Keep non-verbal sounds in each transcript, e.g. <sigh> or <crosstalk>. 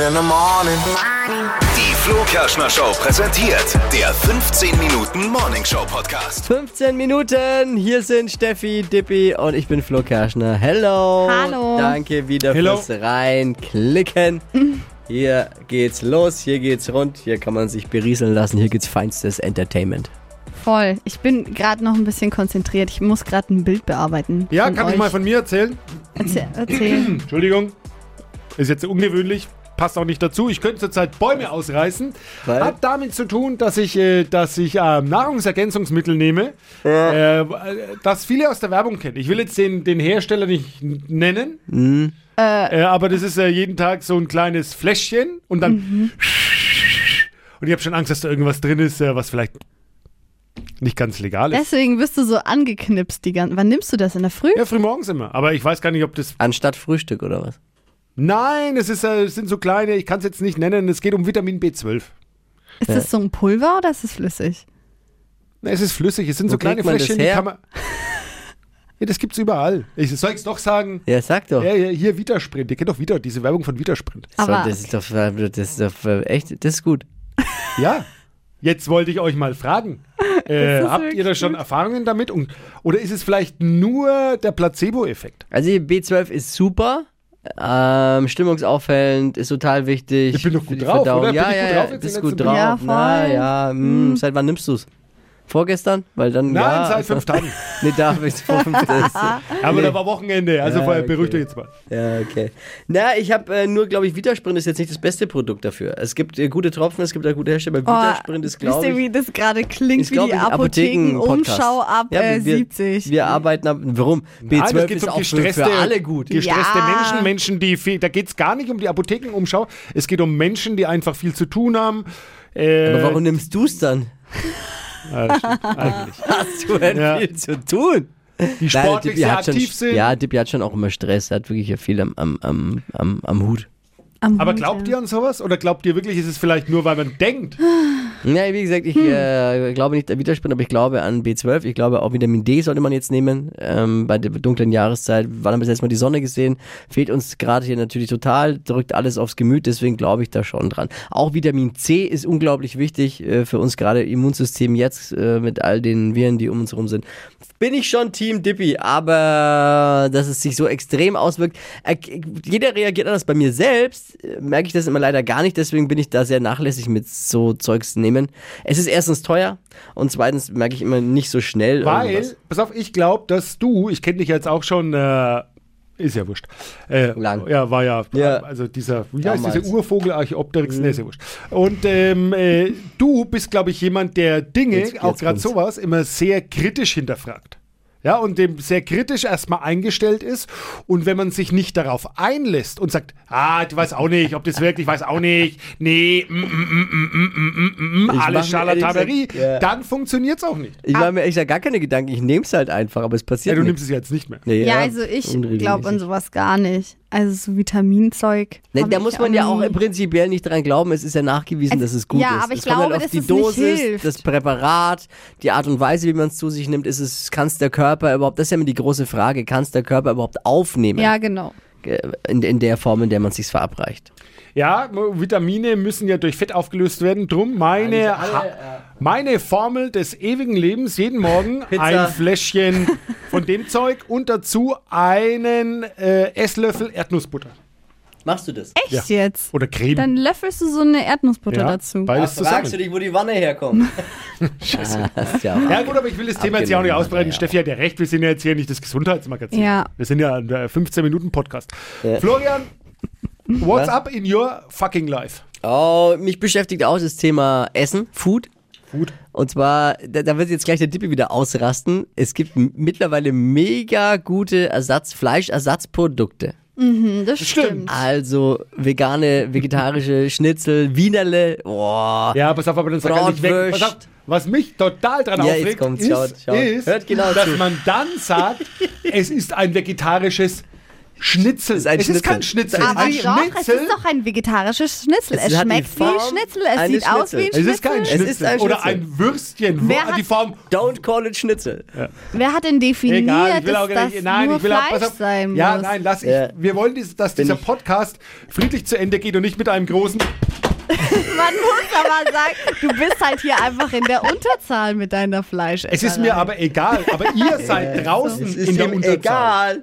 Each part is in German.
in the morning. Die Flo Kerschner Show präsentiert der 15 Minuten Morning Show Podcast. 15 Minuten, hier sind Steffi, Dippi und ich bin Flo Kerschner. Hello. Hallo. Danke wieder Hello. fürs Reinklicken. Hier geht's los, hier geht's rund, hier kann man sich berieseln lassen, hier gibt's feinstes Entertainment. Voll. Ich bin gerade noch ein bisschen konzentriert. Ich muss gerade ein Bild bearbeiten. Ja, kann euch. ich mal von mir erzählen? Erzähl. erzähl. <clears throat> Entschuldigung. Ist jetzt ungewöhnlich. Passt auch nicht dazu. Ich könnte zurzeit Bäume ausreißen. Weil? Hat damit zu tun, dass ich, äh, dass ich ähm, Nahrungsergänzungsmittel nehme, äh, das viele aus der Werbung kennen. Ich will jetzt den, den Hersteller nicht nennen, äh, aber das ist äh, jeden Tag so ein kleines Fläschchen und dann. Und ich habe schon Angst, dass da irgendwas drin ist, äh, was vielleicht nicht ganz legal ist. Deswegen bist du so angeknipst die ganze Wann nimmst du das? In der Früh? Ja, frühmorgens immer. Aber ich weiß gar nicht, ob das Anstatt Frühstück oder was? Nein, es, ist, äh, es sind so kleine, ich kann es jetzt nicht nennen, es geht um Vitamin B12. Ist das so ein Pulver oder ist es flüssig? Na, Es ist flüssig, es sind Wo so kleine Fläschchen, die kann man. Ja, das gibt's überall. Ich soll es doch sagen. Ja, sag doch. Ja, ja, hier Vitasprint. Ihr kennt doch Vita, diese Werbung von Vitasprint. so, Aber- das ist doch, das ist doch äh, echt, das ist gut. <laughs> Ja. Jetzt wollte ich euch mal fragen. <laughs> Äh, habt ihr da schon Erfahrungen damit? Und, oder ist es vielleicht nur der Placebo-Effekt? Also B12 ist super. Ähm, stimmungsaufhellend, ist total wichtig. Ich bin doch gut drauf, Verdauung. oder? Bin Ja, gut ja, drauf ja, bist gut drauf. Ja, voll. Na ja, mh, seit wann nimmst du's? Vorgestern? Weil dann, Nein, ja, seit also- fünf Tagen. <laughs> Nee, da bis vor fünf Tagen. <laughs> Aber da war Wochenende, also Ja, vorher okay. beruhigt euch jetzt mal. Ja, okay. Na, ich habe äh, nur, glaube ich, Vitasprint ist jetzt nicht das beste Produkt dafür. Es gibt äh, gute Tropfen, es gibt auch gute Hersteller. aber Vitasprint ist, Oh, wisst glaube ihr, ich. wie das gerade klingt? ist, Wie die ich. Apotheken-Umschau ab Ja, äh, wir, 70. Wir arbeiten ab. Warum? Nein, B12 das geht ist um auch gestresste, für alle gut. Gestresste Ja. Menschen, Menschen, die viel, da geht es gar nicht um die Apothekenumschau, es geht um Menschen, die einfach viel zu tun haben. Äh, Aber warum nimmst du's dann? Äh, stimmt, <laughs> eigentlich. Hast du denn Ja. viel zu tun? Die Nein, sportlich Dippi sehr hat schon, aktiv sind. Ja, Dippi hat schon auch immer Stress. Er hat wirklich ja viel am, am, am, am, am Hut. Am Aber Hut, glaubt ja. ihr an sowas? Oder glaubt ihr wirklich, ist es vielleicht nur, weil man denkt? Ja, wie gesagt, ich äh, glaube nicht an Widerspruch, aber ich glaube an B12. Ich glaube auch Vitamin D sollte man jetzt nehmen. Ähm, bei der dunklen Jahreszeit. Wann haben wir das letzte Mal die Sonne gesehen? Fehlt uns gerade hier natürlich total, drückt alles aufs Gemüt, deswegen glaube ich da schon dran. Auch Vitamin C ist unglaublich wichtig äh, für uns gerade Immunsystem jetzt äh, mit all den Viren, die um uns herum sind. Bin ich schon Team Dippy, aber dass es sich so extrem auswirkt. Äh, jeder reagiert anders. Bei mir selbst äh, merke ich das immer leider gar nicht, deswegen bin ich da sehr nachlässig mit so Zeugs nehmen. Es ist erstens teuer und zweitens merke ich immer nicht so schnell Weil, irgendwas. pass auf, ich glaube, dass du, ich kenne dich jetzt auch schon, äh, ist ja wurscht. Äh, Lang. Ja, war ja, Ja. also dieser, wie heißt. Mhm. dieser Urvogel Archaeopteryx, ne, ist ja wurscht. Und ähm, äh, du bist, glaube ich, jemand, der Dinge, Jetzt- auch gerade sowas, immer sehr kritisch hinterfragt ja, und dem sehr kritisch erstmal eingestellt ist. Und wenn man sich nicht darauf einlässt und sagt, ah, ich weiß auch nicht, ob das wirklich, weiß auch nicht, nee, mm, mm, mm, mm, alles Charlatanerie, dann funktioniert es auch nicht. Ich mache mir echt gar keine Gedanken, ich nehme es halt einfach, aber es passiert Ja, du nimmst es jetzt nicht mehr. Ja, also ich glaube an sowas gar nicht. Also so Vitaminzeug. Ne, da muss man ja auch prinzipiell nicht dran glauben. Es ist ja nachgewiesen, Also, dass es gut ja, ist. aber ich es kommt glaube, halt auf die Dosis, das Präparat, die Art und Weise, wie man es zu sich nimmt. Ist es, kann es der Körper überhaupt, das ist ja immer die große Frage, kann es der Körper überhaupt aufnehmen? Ja, genau. In, in der Form, in der man es sich verabreicht. Ja, Vitamine müssen ja durch Fett aufgelöst werden. Drum meine, Ha- meine Formel des ewigen Lebens jeden Morgen <laughs> Pizza. ein Fläschchen von dem Zeug und dazu einen äh, Esslöffel Erdnussbutter. Machst du das? Echt jetzt? Oder Creme. Dann löffelst du so eine Erdnussbutter ja, dazu. Beides fragst du dich, wo die Wanne herkommt? <laughs> Scheiße. Ah, ja Ja gut, aber ich will das Thema jetzt ja auch nicht ausbreiten. ja. Steffi hat ja recht, wir sind ja jetzt hier nicht das Gesundheitsmagazin. Ja. Wir sind ja ein 15-Minuten-Podcast. Ja. Florian, what's Was? up in your fucking life? Oh, mich beschäftigt auch das Thema Essen, Food. Food. Und zwar, da, da wird jetzt gleich der Dippe wieder ausrasten. Es gibt mittlerweile mega gute Ersatz, Fleischersatzprodukte. Mhm, das stimmt. Also vegane, vegetarische <laughs> Schnitzel, Wienerle. Boah. Ja, pass auf, aber dann sag er nicht weg. Pass auf, was mich total dran Ja, aufregt, ist, schaut, schaut. ist Hört genau dass zu. man dann sagt, <laughs> es ist ein vegetarisches Schnitzel. Ist ein es ist kein Schnitzel. Schnitzel. Aber ein doch, es Schnitzel. ist doch ein vegetarisches Schnitzel. Es Es, schmeckt wie Schnitzel. Es sieht aus wie ein Schnitzels. es ist kein Schnitzel. Schnitzel. ist ein Oder Schnitzel. ein Würstchen. Wer Wo- hat- die Form. Don't call it Schnitzel. Wer hat denn definiert, Egal, ich will auch dass gar das nicht. Nein, nur ich will auch. Fleisch Pass auf. sein Ja, muss? nein, lass ich. Ja. Wir wollen, dass dieser Podcast friedlich zu Ende geht und nicht mit einem großen. <laughs> Man muss aber sagen, du bist halt hier einfach in der Unterzahl mit deiner Fleisch. Es ist mir aber egal. Aber ihr <laughs> seid draußen Es ist in der Unterzahl. egal.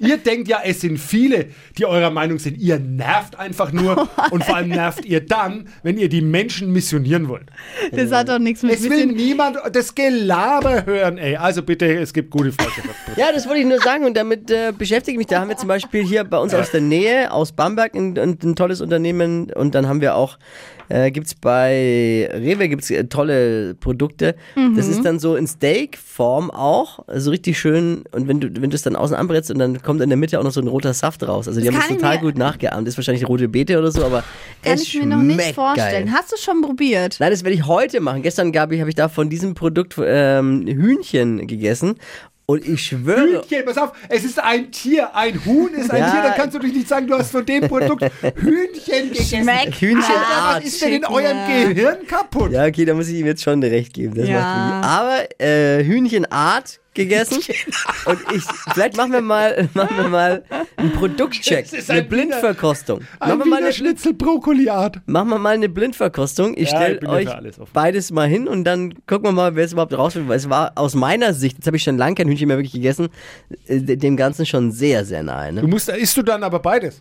Ihr denkt ja, es sind viele, die eurer Meinung sind. Ihr nervt einfach nur. <laughs> und vor allem nervt ihr dann, wenn ihr die Menschen missionieren wollt. Das hat doch nichts mit Es will niemand das Gelaber hören, ey. Also bitte, es gibt gute Fleischprodukte. <laughs> Ja, das wollte ich nur sagen und damit äh, beschäftige ich mich. Da haben wir zum Beispiel hier bei uns aus der Nähe, aus Bamberg, ein, ein tolles Unternehmen und dann haben wir auch, äh, gibt's bei Rewe gibt's äh, tolle Produkte. Das ist dann so in Steak-Form auch, also richtig schön und wenn du wenn du es dann außen anbrätst und dann kommt in der Mitte auch noch so ein roter Saft raus. Also die Das haben das total gut nachgeahmt. Das ist wahrscheinlich rote Beete oder so, aber kann es ich mir noch nicht vorstellen. Geil. Hast du schon probiert? Nein, das werde ich heute machen. Gestern gab ich, habe ich da von diesem Produkt ähm, Hühnchen gegessen. Und ich schwöre. Hühnchen, pass auf, es ist ein Tier. Ein Huhn ist ein Ja. Tier. Dann kannst du dich nicht sagen, du hast von dem Produkt Hühnchen <laughs> gegessen. Schmeckt Hühnchenart. Alter, was ist denn in eurem ja. Gehirn kaputt? Ja, okay, da muss ich ihm jetzt schon recht geben. Das Ja. macht. Aber äh, Hühnchenart gegessen. Und ich, vielleicht machen wir mal, machen wir mal einen Produktcheck. Ist Eine ein Blindverkostung. Ein Machen wir, mal eine, Schnitzel Brokkoliart. machen wir mal eine Blindverkostung. Ich Ja, stelle euch beides mal hin und dann gucken wir mal, wer es überhaupt rausfindet. Weil es war aus meiner Sicht, jetzt habe ich schon lange kein Hühnchen mehr wirklich gegessen, äh, dem Ganzen schon sehr, sehr nahe. Ne? Du musst, isst du dann aber beides?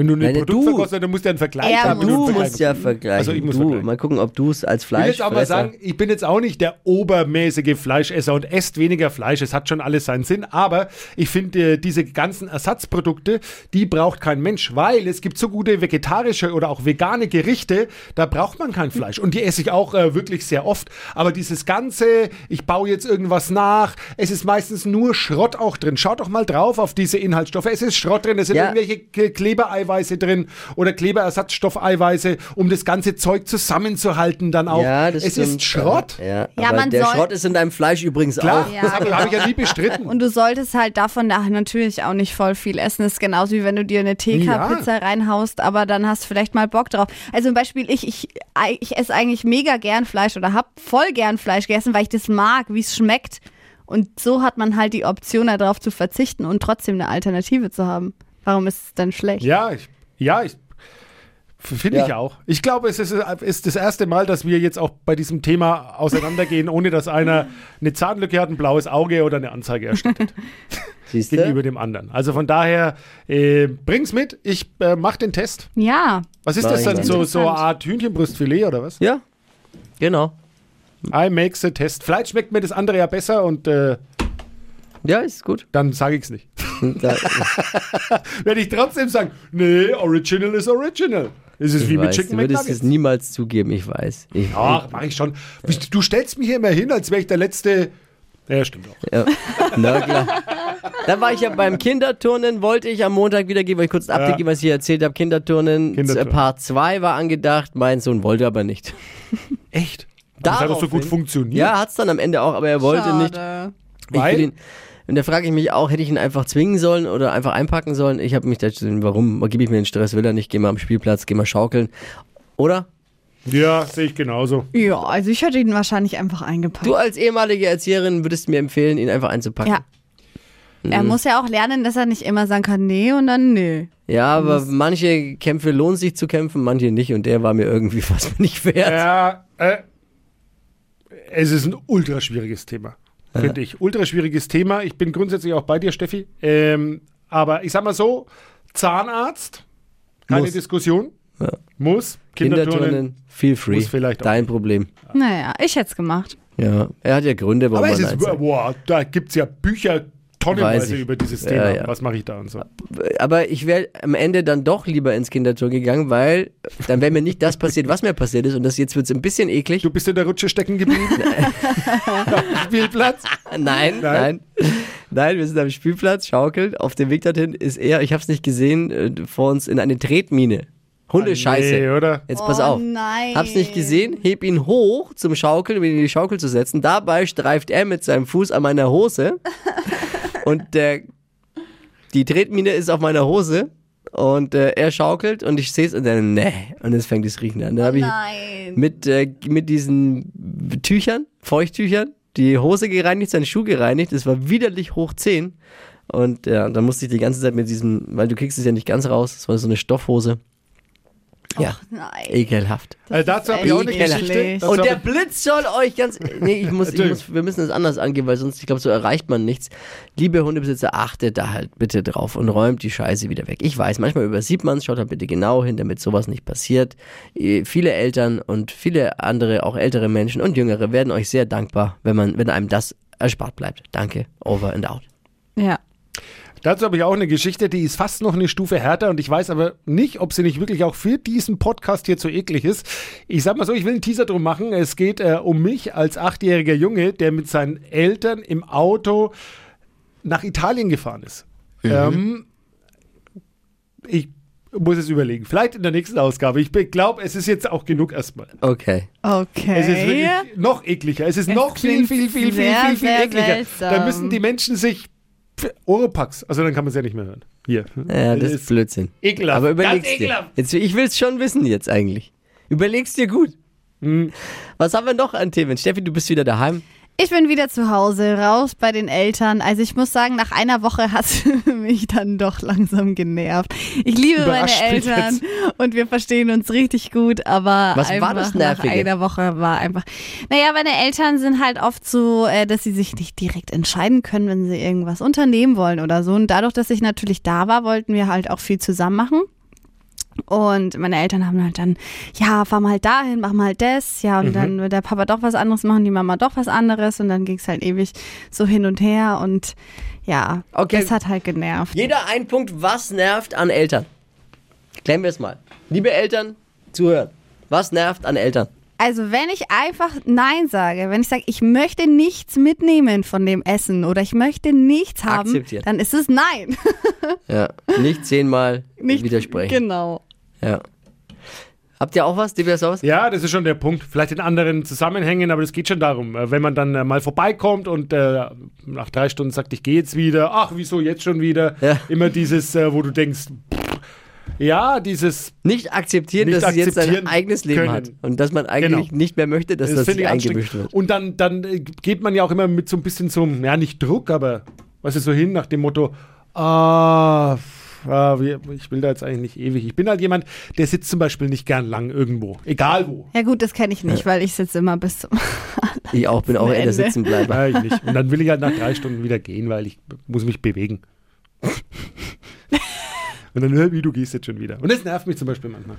Wenn du ein Produkt du- verkostet, dann musst du ja einen Vergleich Er haben. Du musst ja vergleichen. Also ich muss du, vergleichen. mal gucken, ob du es als Ich will Fleisch jetzt auch mal sagen, ich bin jetzt auch nicht der obermäßige Fleischesser und esst weniger Fleisch. Es hat schon alles seinen Sinn. Aber ich finde, äh, diese ganzen Ersatzprodukte, die braucht kein Mensch, weil es gibt so gute vegetarische oder auch vegane Gerichte, da braucht man kein Fleisch. Und die esse ich auch äh, wirklich sehr oft. Aber dieses Ganze, ich baue jetzt irgendwas nach, es ist meistens nur Schrott auch drin. Schaut doch mal drauf auf diese Inhaltsstoffe. Es ist Schrott drin, es sind Ja. irgendwelche K- Klebereiweiße drin oder Kleberersatzstoffeiweiße, um das ganze Zeug zusammenzuhalten dann auch. Ja, das es stimmt. ist Schrott. Ja, Ja, aber man der soll- Schrott ist in deinem Fleisch übrigens Klar, auch. Ja, das habe genau. hab ich ja nie bestritten. Und du solltest halt davon da natürlich auch nicht voll viel essen. Das ist genauso wie wenn du dir eine TK-Pizza reinhaust, aber dann hast du vielleicht mal Bock drauf. Also zum Beispiel ich, ich, ich esse eigentlich mega gern Fleisch oder hab voll gern Fleisch gegessen, weil ich das mag, wie es schmeckt. Und so hat man halt die Option, darauf zu verzichten und trotzdem eine Alternative zu haben. Warum ist es dann schlecht? ja, ich, ja, ich finde Ja. ich auch. Ich glaube, es ist, ist das erste Mal, dass wir jetzt auch bei diesem Thema auseinandergehen, <laughs> ohne dass einer eine Zahnlücke hat, ein blaues Auge oder eine Anzeige erstattet <laughs> Siehst gegenüber du? dem anderen. Also von daher, äh, bring's mit. Ich äh, mach den Test. Ja, Was ist Mach das dann? mal. So, so eine. Art Hühnchenbrustfilet oder was? Ja, genau. I make the test. Vielleicht schmeckt mir das andere ja besser und äh, Ja, ist gut. dann sage ich's nicht. <laughs> Werde ich trotzdem sagen, nee, Original ist Original. Es ist ich wie mit weiß, Chicken du würdest es McNuggets. niemals zugeben, ich weiß. Ich, Ach, mach ich schon. Du stellst mich hier immer hin, als wäre ich der letzte. Ja, stimmt auch. Ja, na klar. Dann war ich ja beim Kinderturnen, wollte ich am Montag wieder gehen, weil ich kurz ein Update Ja. geben, was ich hier erzählt habe. Kinderturnen, Kinderturnen. äh, Part 2 war angedacht, mein Sohn wollte aber nicht. Echt? Das hat doch so gut funktioniert. Ja, hat's dann am Ende auch, aber er wollte nicht. Schade. Ich Weil? Und da frage ich mich auch, hätte ich ihn einfach zwingen sollen oder einfach einpacken sollen? Ich habe mich da, warum gebe ich mir den Stress, will er nicht, geh mal am Spielplatz, geh mal schaukeln. Oder? Ja, sehe ich genauso. Ja, also ich hätte ihn wahrscheinlich einfach eingepackt. Du als ehemalige Erzieherin würdest mir empfehlen, ihn einfach einzupacken. ja. Er muss ja auch lernen, dass er nicht immer sagen kann, nee und dann nee. Ja, aber manche Kämpfe lohnen sich zu kämpfen, manche nicht und der war mir irgendwie <laughs> fast nicht wert. Ja, äh, es ist ein ultra schwieriges Thema, finde ich. Ultra schwieriges Thema. Ich bin grundsätzlich auch bei dir, Steffi. Ähm, aber ich sag mal so: Zahnarzt, keine Muss. Diskussion. Ja. Muss. Kinderturnen. Kinderturnen, feel free. Muss vielleicht auch Dein Problem. Naja, ich hätte es gemacht. Ja, er hat ja Gründe, warum Aber es man ist, boah, da gibt es ja Bücher tonnenweise über dieses Ja, Thema. ja. Was mache ich da und so. Aber ich wäre am Ende dann doch lieber ins Kinderturnen gegangen, weil dann wäre mir nicht das passiert, was mir passiert ist. Und das jetzt wird es ein bisschen eklig. Du bist in der Rutsche stecken geblieben? <laughs> Am Spielplatz? Nein, nein. Nein, wir sind am Spielplatz, schaukeln. Auf dem Weg dorthin ist er, ich habe es nicht gesehen, äh, vor uns in eine Tretmine. Hundescheiße. Nee, oder? Jetzt pass Oh auf. nein. Hab's nicht gesehen, heb ihn hoch zum Schaukeln, um ihn in die Schaukel zu setzen. Dabei streift er mit seinem Fuß an meiner Hose. Und der die Tretmine ist auf meiner Hose und äh, er schaukelt und ich sehe es und dann, nee, und es fängt das Riechen an. Dann habe ich Nein. mit, äh, mit diesen Tüchern, Feuchttüchern, die Hose gereinigt, seinen Schuh gereinigt. Es war widerlich hoch 10. Und ja, dann musste ich die ganze Zeit mit diesem, weil du kriegst es ja nicht ganz raus, es war so eine Stoffhose. Ja, Nein. ekelhaft. Also dazu habe ich auch eine. Geschichte. Und der Blitz soll euch ganz. Nee, ich muss, ich muss, wir müssen das anders angehen, weil sonst, ich glaube, so erreicht man nichts. Liebe Hundebesitzer, achtet da halt bitte drauf und räumt die Scheiße wieder weg. Ich weiß, manchmal übersieht man es, schaut da bitte genau hin, damit sowas nicht passiert. Eh, Viele Eltern und viele andere, auch ältere Menschen und Jüngere werden euch sehr dankbar, wenn man, wenn einem das erspart bleibt. Danke. Over and out. Ja. Dazu habe ich auch eine Geschichte, die ist fast noch eine Stufe härter und ich weiß aber nicht, ob sie nicht wirklich auch für diesen Podcast hier zu eklig ist. Ich sag mal so, ich will einen Teaser drum machen. Es geht äh, um mich als achtjähriger Junge, der mit seinen Eltern im Auto nach Italien gefahren ist. Ähm, ich muss es überlegen. Vielleicht in der nächsten Ausgabe. Ich glaube, es ist jetzt auch genug erstmal. Okay. Okay. Es ist wirklich noch ekliger. Es ist Es noch viel, viel, viel, viel, viel, viel ekliger. Da müssen die Menschen sich Oropax, also dann kann man es ja nicht mehr hören. Hier. Ja, das ist Blödsinn. ekelhaft. Aber überleg's Ganz dir. ekelhaft. Jetzt, ich will es schon wissen jetzt eigentlich. Überleg's dir gut. Hm. Was haben wir noch an Themen? Steffi, du bist wieder daheim. Ich bin wieder zu Hause, raus bei den Eltern. Also ich muss sagen, nach einer Woche hat <laughs> mich dann doch langsam genervt. Ich liebe Überrascht meine Eltern jetzt. und wir verstehen uns richtig gut, aber Was war das nach einer Woche war einfach. Naja, meine Eltern sind halt oft so, äh, dass sie sich nicht direkt entscheiden können, wenn sie irgendwas unternehmen wollen oder so. Und dadurch, dass ich natürlich da war, wollten wir halt auch viel zusammen machen. Und meine Eltern haben halt dann, ja, fahr mal dahin, mach mal das. Ja, und Mhm. dann wird der Papa doch was anderes machen, die Mama doch was anderes. Und dann ging es halt ewig so hin und her. Und ja, Okay. das hat halt genervt. Jeder ein Punkt, was nervt an Eltern? Klären wir es mal. Liebe Eltern, zuhören. Was nervt an Eltern? Also wenn ich einfach Nein sage, wenn ich sage, ich möchte nichts mitnehmen von dem Essen oder ich möchte nichts haben, Akzeptiert. dann ist es Nein. <laughs> Ja, nicht zehnmal Nicht widersprechen. Genau. Ja. Habt ihr auch was? Divers aus? Ja, das ist schon der Punkt. Vielleicht in anderen Zusammenhängen, aber es geht schon darum, äh, wenn man dann äh, mal vorbeikommt und äh, nach drei Stunden sagt, ich gehe jetzt wieder. Ach, wieso jetzt schon wieder? Ja. Immer dieses, äh, wo du denkst, pff, ja, dieses, Nicht akzeptieren, Nicht dass sie jetzt sein akzeptieren eigenes Leben können. hat. Und dass man eigentlich Genau. nicht mehr möchte, dass das, finde sich ich eingemischt wird. Und dann, dann äh, geht man ja auch immer mit so ein bisschen zum, ja, nicht Druck, aber was ist so hin nach dem Motto, ah, wie- ich will da jetzt eigentlich nicht ewig. Ich bin halt jemand, der sitzt zum Beispiel nicht gern lang irgendwo, egal wo. Ja gut, das kenne ich nicht, weil ich sitze immer bis zum <laughs> Ich auch bin auch eher der. Sitzenbleiber. Ja, ich nicht. Und dann will ich halt nach drei Stunden wieder gehen, weil ich muss mich bewegen. <laughs> Und dann, hör, wie du gehst jetzt schon wieder. Und das nervt mich zum Beispiel manchmal.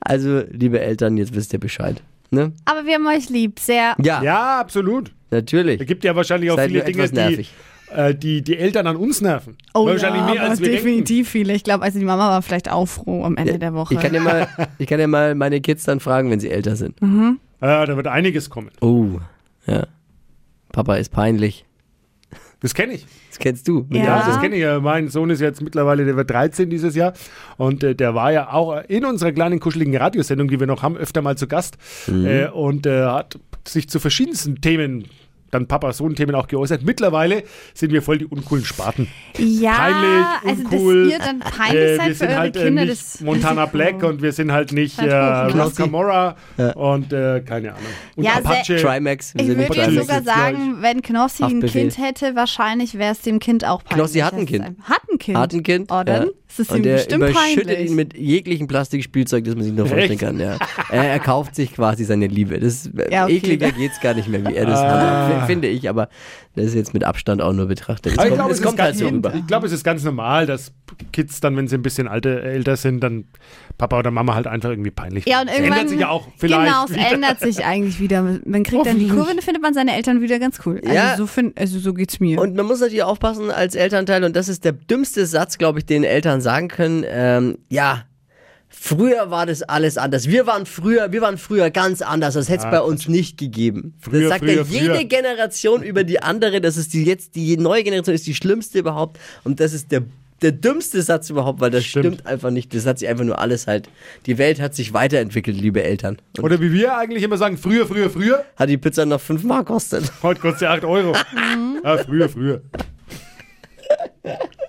Also, liebe Eltern, jetzt wisst ihr Bescheid. Ne? Aber wir haben euch lieb, sehr. Ja, Ja, absolut. Da natürlich. gibt ja wahrscheinlich auch Seid viele Dinge, etwas die, nervig. Äh, die die Eltern an uns nerven. Oh wahrscheinlich ja, mehr als wir denken. definitiv viele. Ich glaube, also die Mama war vielleicht auch froh am Ende der Woche. Ich kann, ja mal, ich kann ja mal meine Kids dann fragen, wenn sie älter sind. Ja, da wird einiges kommen. Oh, ja. Papa ist peinlich. Das kenne ich. Das kennst du. Ja. Ja, das kenne ich ja. Mein Sohn ist jetzt mittlerweile, der wird 13 dieses Jahr. Und äh, der war ja auch in unserer kleinen kuscheligen Radiosendung, die wir noch haben, öfter mal zu Gast. Mhm. Äh, und äh, hat sich zu verschiedensten Themen, dann Papa-Sohn-Themen auch geäußert. Mittlerweile sind wir voll die uncoolen Spaten. ja, Peinlich, also uncool. dass ihr dann peinlich Äh, seid wir für sind halt äh, Kinder, nicht das Montana Black und wir sind halt nicht äh, Halt Knossi. Camorra Ja. und äh, keine Ahnung. Und Ja, Apache. Trimax. Ich würde Trimax. sogar sagen, wenn Knossi ein. Kind hätte, wahrscheinlich wäre es dem Kind auch peinlich. Knossi hat ein Kind. Hat ein Kind. Hat ein Kind. Oh, dann ja. ist es ihm Und der bestimmt überschüttet peinlich. ihn mit jeglichem Plastikspielzeug, das man sich nur vorstellen Echt? kann. Ja. Er, er kauft sich quasi seine Liebe. Das, Ja, okay. Ekliger geht's gar nicht mehr, wie er das Ah. finde ich. Aber das ist jetzt mit Abstand auch nur betrachtet. Es Aber ich kommt, glaube, es es, ist kommt halt ganz, so rüber. ich glaube, es ist ganz normal, dass Kids dann, wenn sie ein bisschen alte, älter sind, dann Papa oder Mama halt einfach irgendwie peinlich Ja, und finden. irgendwann. Das ändert sich ja auch <laughs> vielleicht. Genau, es wieder. ändert sich eigentlich wieder. Man kriegt dann die. Kurve, dann findet man seine Eltern wieder ganz cool. Also, Ja. so, find, also so geht's mir. Und man muss natürlich aufpassen als Elternteil, und das ist der dümmste Satz, glaube ich, den Eltern sagen können. Ähm, ja, früher war das alles anders. Wir waren früher, wir waren früher ganz anders. Das hätte es bei uns nicht gegeben. Früher, das sagt früher, ja jede früher. Generation über die andere. Das ist die jetzt die neue Generation ist die schlimmste überhaupt. Und das ist der der dümmste Satz überhaupt, weil das Stimmt. stimmt. einfach nicht. Das hat sich einfach nur alles halt. Die Welt hat sich weiterentwickelt, liebe Eltern. Und Oder wie wir eigentlich immer sagen, früher, früher, früher. hat die Pizza noch 5 Mark kostet. Heute kostet sie 8 Euro. <laughs> ja, früher, früher. <laughs>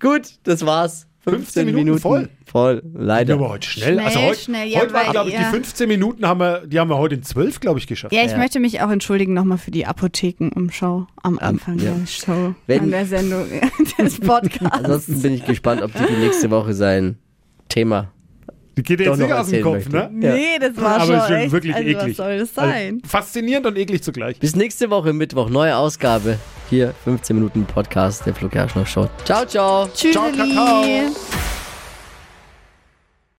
Gut, das war's. 15, 15 Minuten Minuten, voll. Voll, leider. Ja, aber heute schnell. Schnell, also heute, schnell, ja, heute waren, glaube ich, die ihr- 15 Minuten haben wir, die haben wir heute in 12, glaube ich, geschafft. Ja, ich Ja. möchte mich auch entschuldigen nochmal für die Apothekenumschau am Anfang ja. der Show, Wenn- an der Sendung <laughs> des Podcasts. Ansonsten bin ich gespannt, ob die nächste Woche sein Thema Die geht jetzt noch nicht aus dem Kopf, möchte. ne? Nee, das war Aber schon es ist schon echt, wirklich also, eklig. Was soll das Also, sein? faszinierend und eklig zugleich. Bis nächste Woche Mittwoch, neue Ausgabe. Hier 15 Minuten Podcast der Flo Kerschner Show. Ciao, ciao. Tschüss. Ciao, Kakao.